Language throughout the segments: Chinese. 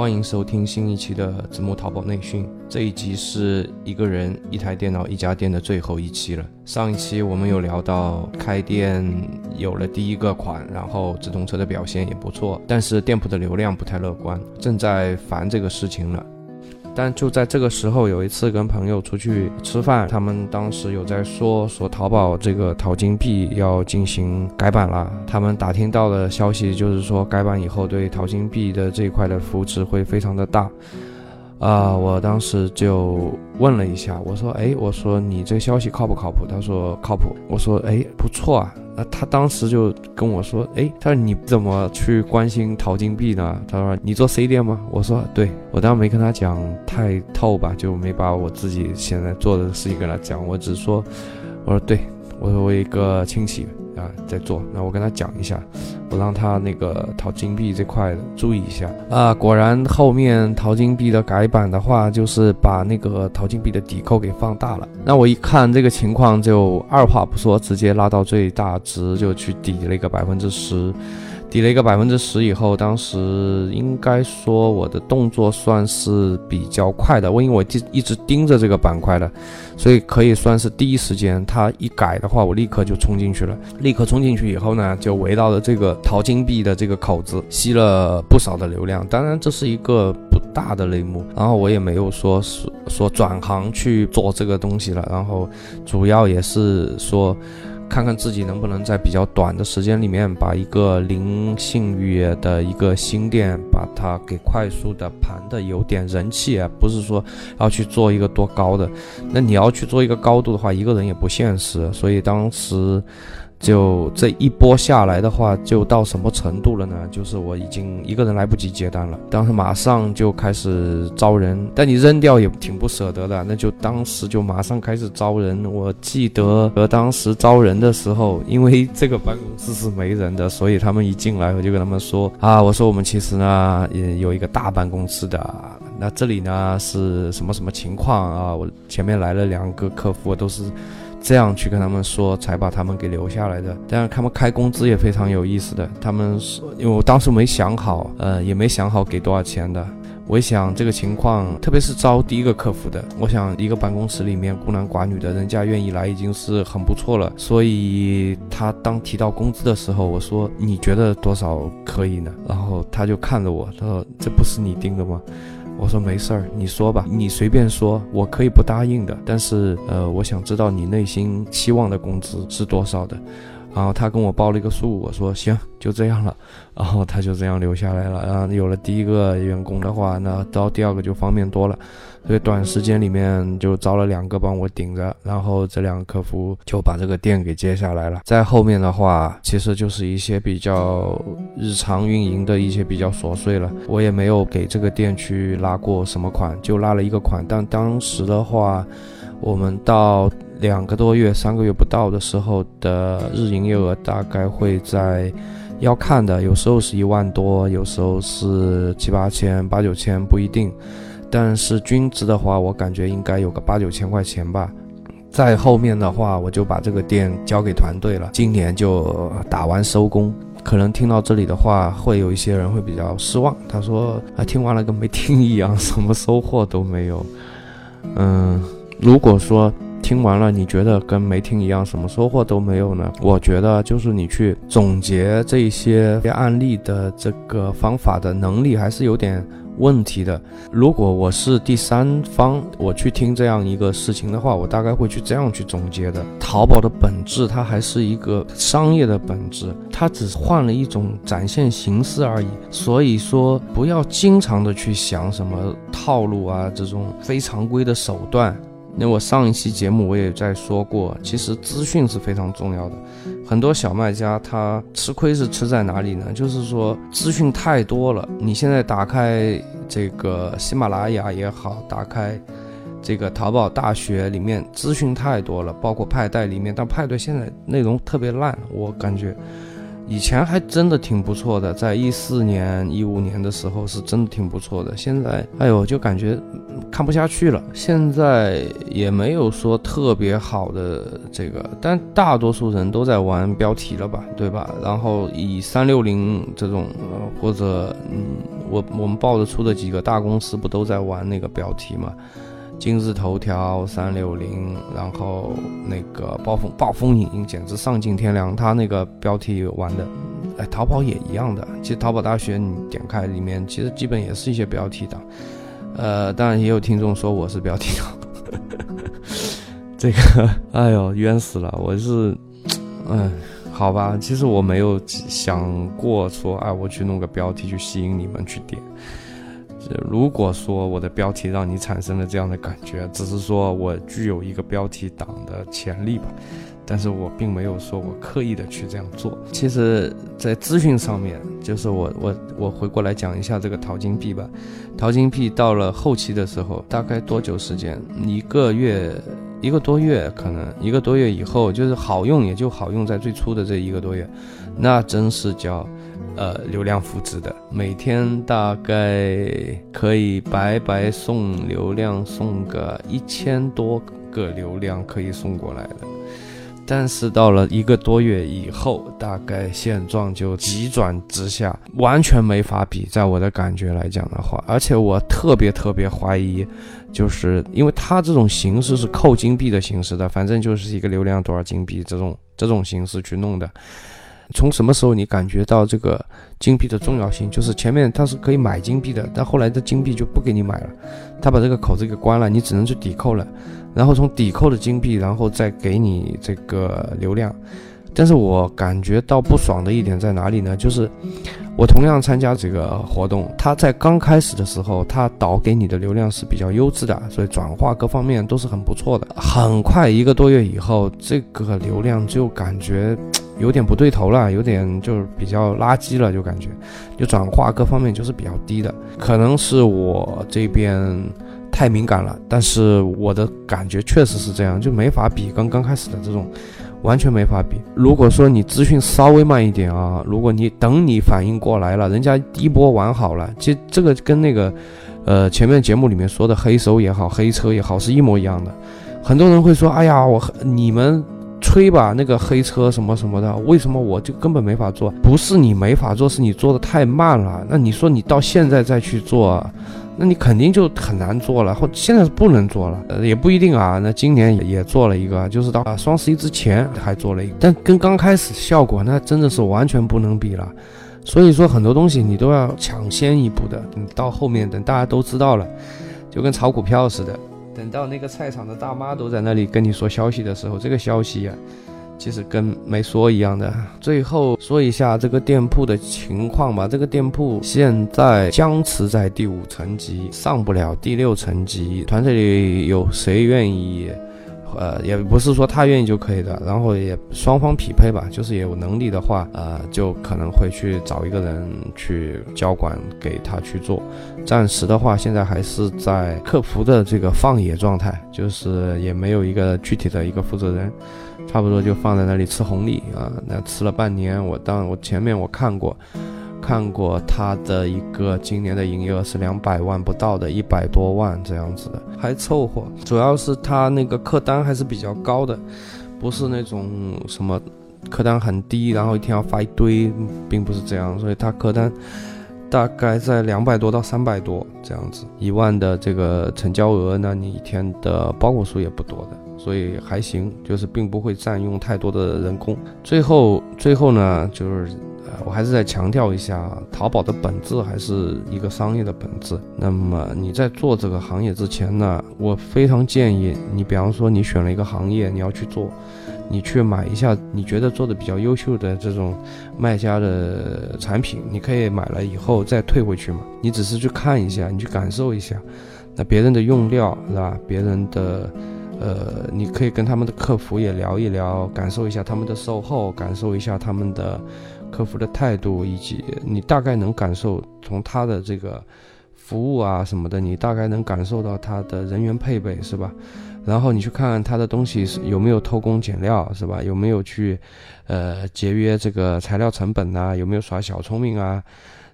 欢迎收听新一期的子木淘宝内训。这一集是一个人一台电脑一家店的最后一期了。上一期我们有聊到开店有了第一个款，然后直通车的表现也不错，但是店铺的流量不太乐观，正在烦这个事情了。但就在这个时候，有一次跟朋友出去吃饭，他们当时有在说说淘宝这个淘金币要进行改版了。他们打听到的消息就是说，改版以后对淘金币的这一块的扶持会非常的大。啊，我当时就问了一下，我说，哎，我说你这消息靠不靠谱？他说靠谱。我说，哎，不错啊。那他当时就跟我说，哎，他说你怎么去关心淘金币呢？他说你做 C 店吗？我说对，我当时没跟他讲太透吧，就没把我自己现在做的事情跟他讲，我只说，我说对，我说我一个亲戚。啊，在做，那我跟他讲一下，我让他那个淘金币这块注意一下啊。果然后面淘金币的改版的话，就是把那个淘金币的抵扣给放大了。那我一看这个情况，就二话不说，直接拉到最大值，就去抵了一个百分之十。抵了一个百分之十以后，当时应该说我的动作算是比较快的，我因为我一一直盯着这个板块的，所以可以算是第一时间，它一改的话，我立刻就冲进去了。立刻冲进去以后呢，就围绕着这个淘金币的这个口子吸了不少的流量。当然这是一个不大的类目，然后我也没有说是说转行去做这个东西了，然后主要也是说。看看自己能不能在比较短的时间里面，把一个零信誉的一个新店，把它给快速的盘的有点人气啊，不是说要去做一个多高的，那你要去做一个高度的话，一个人也不现实，所以当时。就这一波下来的话，就到什么程度了呢？就是我已经一个人来不及接单了，当时马上就开始招人，但你扔掉也挺不舍得的，那就当时就马上开始招人。我记得和当时招人的时候，因为这个办公室是没人的，所以他们一进来我就跟他们说啊，我说我们其实呢也有一个大办公室的，那这里呢是什么什么情况啊？我前面来了两个客户都是。这样去跟他们说，才把他们给留下来的。但是他们开工资也非常有意思的。他们是因为我当时没想好，呃，也没想好给多少钱的。我一想这个情况，特别是招第一个客服的，我想一个办公室里面孤男寡女的，人家愿意来已经是很不错了。所以他当提到工资的时候，我说你觉得多少可以呢？然后他就看着我，他说这不是你定的吗？我说没事儿，你说吧，你随便说，我可以不答应的。但是，呃，我想知道你内心期望的工资是多少的。然后他跟我报了一个数，我说行，就这样了。然后他就这样留下来了。然后有了第一个员工的话，那招第二个就方便多了。所以短时间里面就招了两个帮我顶着，然后这两个客服就把这个店给接下来了。在后面的话，其实就是一些比较日常运营的一些比较琐碎了。我也没有给这个店去拉过什么款，就拉了一个款。但当时的话，我们到。两个多月、三个月不到的时候的日营业额大概会在，要看的，有时候是一万多，有时候是七八千、八九千不一定，但是均值的话，我感觉应该有个八九千块钱吧。在后面的话，我就把这个店交给团队了，今年就打完收工。可能听到这里的话，会有一些人会比较失望，他说啊，听完了跟没听一样，什么收获都没有。嗯，如果说。听完了，你觉得跟没听一样，什么收获都没有呢？我觉得就是你去总结这些案例的这个方法的能力还是有点问题的。如果我是第三方，我去听这样一个事情的话，我大概会去这样去总结的。淘宝的本质它还是一个商业的本质，它只是换了一种展现形式而已。所以说，不要经常的去想什么套路啊，这种非常规的手段。那我上一期节目我也在说过，其实资讯是非常重要的。很多小卖家他吃亏是吃在哪里呢？就是说资讯太多了。你现在打开这个喜马拉雅也好，打开这个淘宝大学里面资讯太多了，包括派代里面，但派对现在内容特别烂，我感觉。以前还真的挺不错的，在一四年、一五年的时候是真的挺不错的。现在，哎呦，就感觉看不下去了。现在也没有说特别好的这个，但大多数人都在玩标题了吧，对吧？然后以三六零这种，或者嗯，我我们报的出的几个大公司不都在玩那个标题吗？今日头条、三六零，然后那个暴风暴风影音简直丧尽天良。他那个标题玩的，哎，淘宝也一样的。其实淘宝大学你点开里面，其实基本也是一些标题党。呃，当然也有听众说我是标题党，这个，哎呦，冤死了！我是，嗯，好吧，其实我没有想过说，哎，我去弄个标题去吸引你们去点。如果说我的标题让你产生了这样的感觉，只是说我具有一个标题党的潜力吧，但是我并没有说我刻意的去这样做。其实，在资讯上面，就是我我我回过来讲一下这个淘金币吧。淘金币到了后期的时候，大概多久时间？一个月，一个多月，可能一个多月以后，就是好用，也就好用在最初的这一个多月，那真是叫。呃，流量复制的，每天大概可以白白送流量，送个一千多个流量可以送过来的。但是到了一个多月以后，大概现状就急转直下，完全没法比。在我的感觉来讲的话，而且我特别特别怀疑，就是因为它这种形式是扣金币的形式的，反正就是一个流量多少金币这种这种形式去弄的。从什么时候你感觉到这个金币的重要性？就是前面它是可以买金币的，但后来的金币就不给你买了，他把这个口子给关了，你只能去抵扣了。然后从抵扣的金币，然后再给你这个流量。但是我感觉到不爽的一点在哪里呢？就是我同样参加这个活动，它在刚开始的时候，它导给你的流量是比较优质的，所以转化各方面都是很不错的。很快一个多月以后，这个流量就感觉。有点不对头了，有点就是比较垃圾了，就感觉，就转化各方面就是比较低的，可能是我这边太敏感了，但是我的感觉确实是这样，就没法比刚刚开始的这种，完全没法比。如果说你资讯稍微慢一点啊，如果你等你反应过来了，人家第一波玩好了，其实这个跟那个，呃，前面节目里面说的黑手也好，黑车也好，是一模一样的。很多人会说，哎呀，我你们。吹吧，那个黑车什么什么的，为什么我就根本没法做？不是你没法做，是你做的太慢了。那你说你到现在再去做，那你肯定就很难做了，或现在是不能做了，也不一定啊。那今年也做了。一个，就是到啊双十一之前还做了。一个，但跟刚开始效果那真的是完全不能比了。所以说很多东西你都要抢先一步的，你到后面等大家都知道了，就跟炒股票似的。等到那个菜场的大妈都在那里跟你说消息的时候，这个消息呀，其实跟没说一样的。最后说一下这个店铺的情况吧。这个店铺现在僵持在第五层级，上不了第六层级。团队里有谁愿意？呃，也不是说他愿意就可以的，然后也双方匹配吧，就是有能力的话，呃，就可能会去找一个人去交管给他去做。暂时的话，现在还是在客服的这个放野状态，就是也没有一个具体的一个负责人，差不多就放在那里吃红利啊。那吃了半年，我当我前面我看过。看过他的一个今年的营业额是两百万不到的，一百多万这样子的，还凑合。主要是他那个客单还是比较高的，不是那种什么客单很低，然后一天要发一堆，并不是这样。所以他客单大概在两百多到三百多这样子，一万的这个成交额，那你一天的包裹数也不多的，所以还行，就是并不会占用太多的人工。最后，最后呢，就是。我还是再强调一下，淘宝的本质还是一个商业的本质。那么你在做这个行业之前呢，我非常建议你，比方说你选了一个行业，你要去做，你去买一下你觉得做的比较优秀的这种卖家的产品，你可以买了以后再退回去嘛。你只是去看一下，你去感受一下，那别人的用料是吧？别人的呃，你可以跟他们的客服也聊一聊，感受一下他们的售后，感受一下他们的客服的态度，以及你大概能感受从他的这个服务啊什么的，你大概能感受到他的人员配备是吧？然后你去看看他的东西是有没有偷工减料是吧？有没有去，呃，节约这个材料成本呐？有没有耍小聪明啊？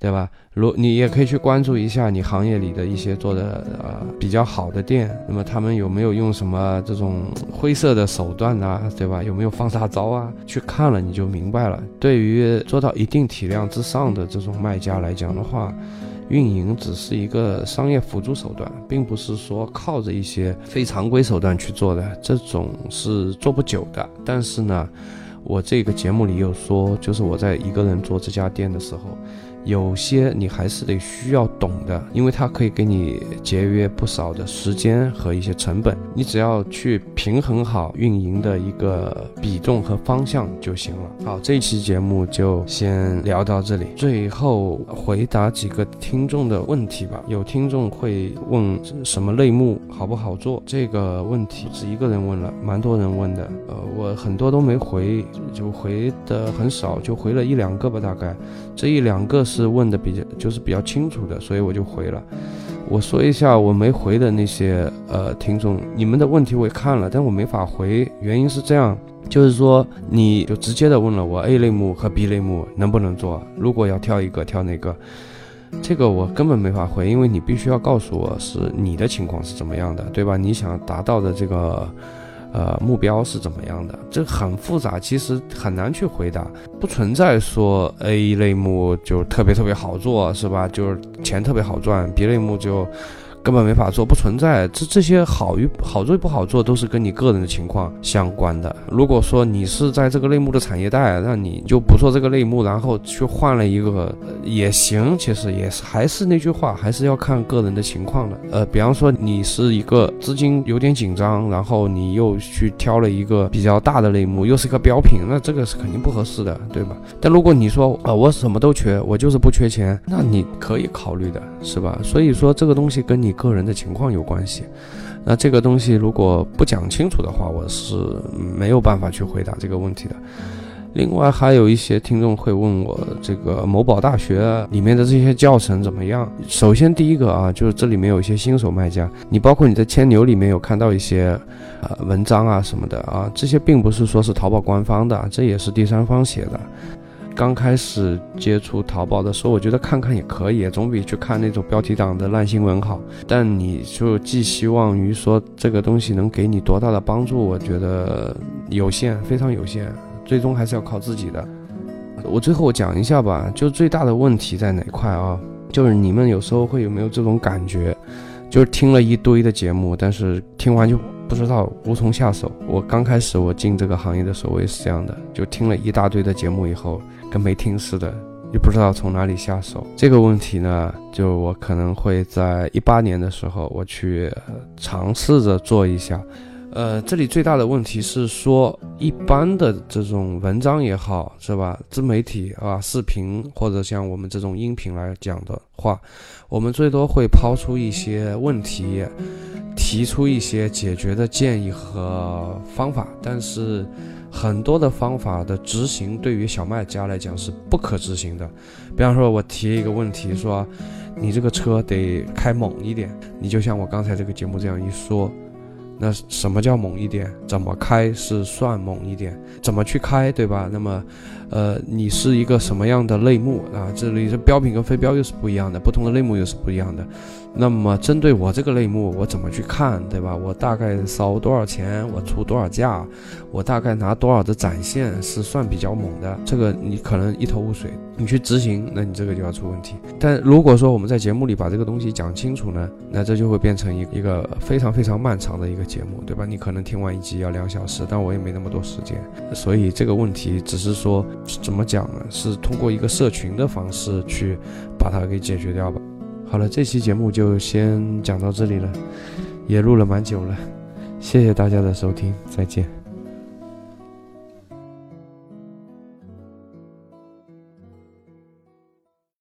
对吧？如你也可以去关注一下你行业里的一些做的呃比较好的店，那么他们有没有用什么这种灰色的手段呐？对吧？有没有放大招啊？去看了你就明白了。对于做到一定体量之上的这种卖家来讲的话，运营只是一个商业辅助手段，并不是说靠着一些非常规手段去做的，这种是做不久的。但是呢，我这个节目里有说，就是我在一个人做这家店的时候。有些你还是得需要懂的，因为它可以给你节约不少的时间和一些成本。你只要去平衡好运营的一个比重和方向就行了。好，这期节目就先聊到这里。最后回答几个听众的问题吧。有听众会问什么类目好不好做？这个问题是一个人问了，蛮多人问的。呃，我很多都没回，就回的很少，就回了一两个吧，大概这一两个。是问的比较就是比较清楚的，所以我就回了。我说一下我没回的那些呃听众，你们的问题我也看了，但我没法回，原因是这样，就是说你就直接的问了我 A 类目和 B 类目能不能做，如果要挑一个挑哪个，这个我根本没法回，因为你必须要告诉我是你的情况是怎么样的，对吧？你想达到的这个。呃，目标是怎么样的？这很复杂，其实很难去回答。不存在说 A 类目就特别特别好做，是吧？就是钱特别好赚，B 类目就。根本没法做，不存在。这这些好与好做与不好做，都是跟你个人的情况相关的。如果说你是在这个类目的产业带，那你就不做这个类目，然后去换了一个也行。其实也是还是那句话，还是要看个人的情况的。呃，比方说你是一个资金有点紧张，然后你又去挑了一个比较大的类目，又是个标品，那这个是肯定不合适的，对吧？但如果你说啊，我什么都缺，我就是不缺钱，那你可以考虑的，是吧？所以说这个东西跟你。你个人的情况有关系，那这个东西如果不讲清楚的话，我是没有办法去回答这个问题的。另外还有一些听众会问我，这个某宝大学里面的这些教程怎么样？首先第一个啊，就是这里面有一些新手卖家，你包括你在千牛里面有看到一些呃文章啊什么的啊，这些并不是说是淘宝官方的，这也是第三方写的。刚开始接触淘宝的时候，我觉得看看也可以，总比去看那种标题党的烂新闻好。但你就寄希望于说这个东西能给你多大的帮助，我觉得有限，非常有限。最终还是要靠自己的。我最后讲一下吧，就最大的问题在哪块啊？就是你们有时候会有没有这种感觉，就是听了一堆的节目，但是听完就。不知道无从下手。我刚开始我进这个行业的时候，我也是这样的，就听了一大堆的节目以后，跟没听似的，也不知道从哪里下手。这个问题呢，就我可能会在一八年的时候，我去尝试着做一下。呃，这里最大的问题是说，一般的这种文章也好，是吧？自媒体啊，视频或者像我们这种音频来讲的话，我们最多会抛出一些问题，提出一些解决的建议和方法，但是很多的方法的执行对于小卖家来讲是不可执行的。比方说，我提一个问题，说你这个车得开猛一点，你就像我刚才这个节目这样一说。那什么叫猛一点？怎么开是算猛一点？怎么去开，对吧？那么，呃，你是一个什么样的类目啊？这里是标品跟非标又是不一样的，不同的类目又是不一样的。那么针对我这个类目，我怎么去看，对吧？我大概烧多少钱，我出多少价，我大概拿多少的展现是算比较猛的。这个你可能一头雾水，你去执行，那你这个就要出问题。但如果说我们在节目里把这个东西讲清楚呢，那这就会变成一一个非常非常漫长的一个节目，对吧？你可能听完一集要两小时，但我也没那么多时间，所以这个问题只是说怎么讲呢？是通过一个社群的方式去把它给解决掉吧。好了，这期节目就先讲到这里了，也录了蛮久了，谢谢大家的收听，再见。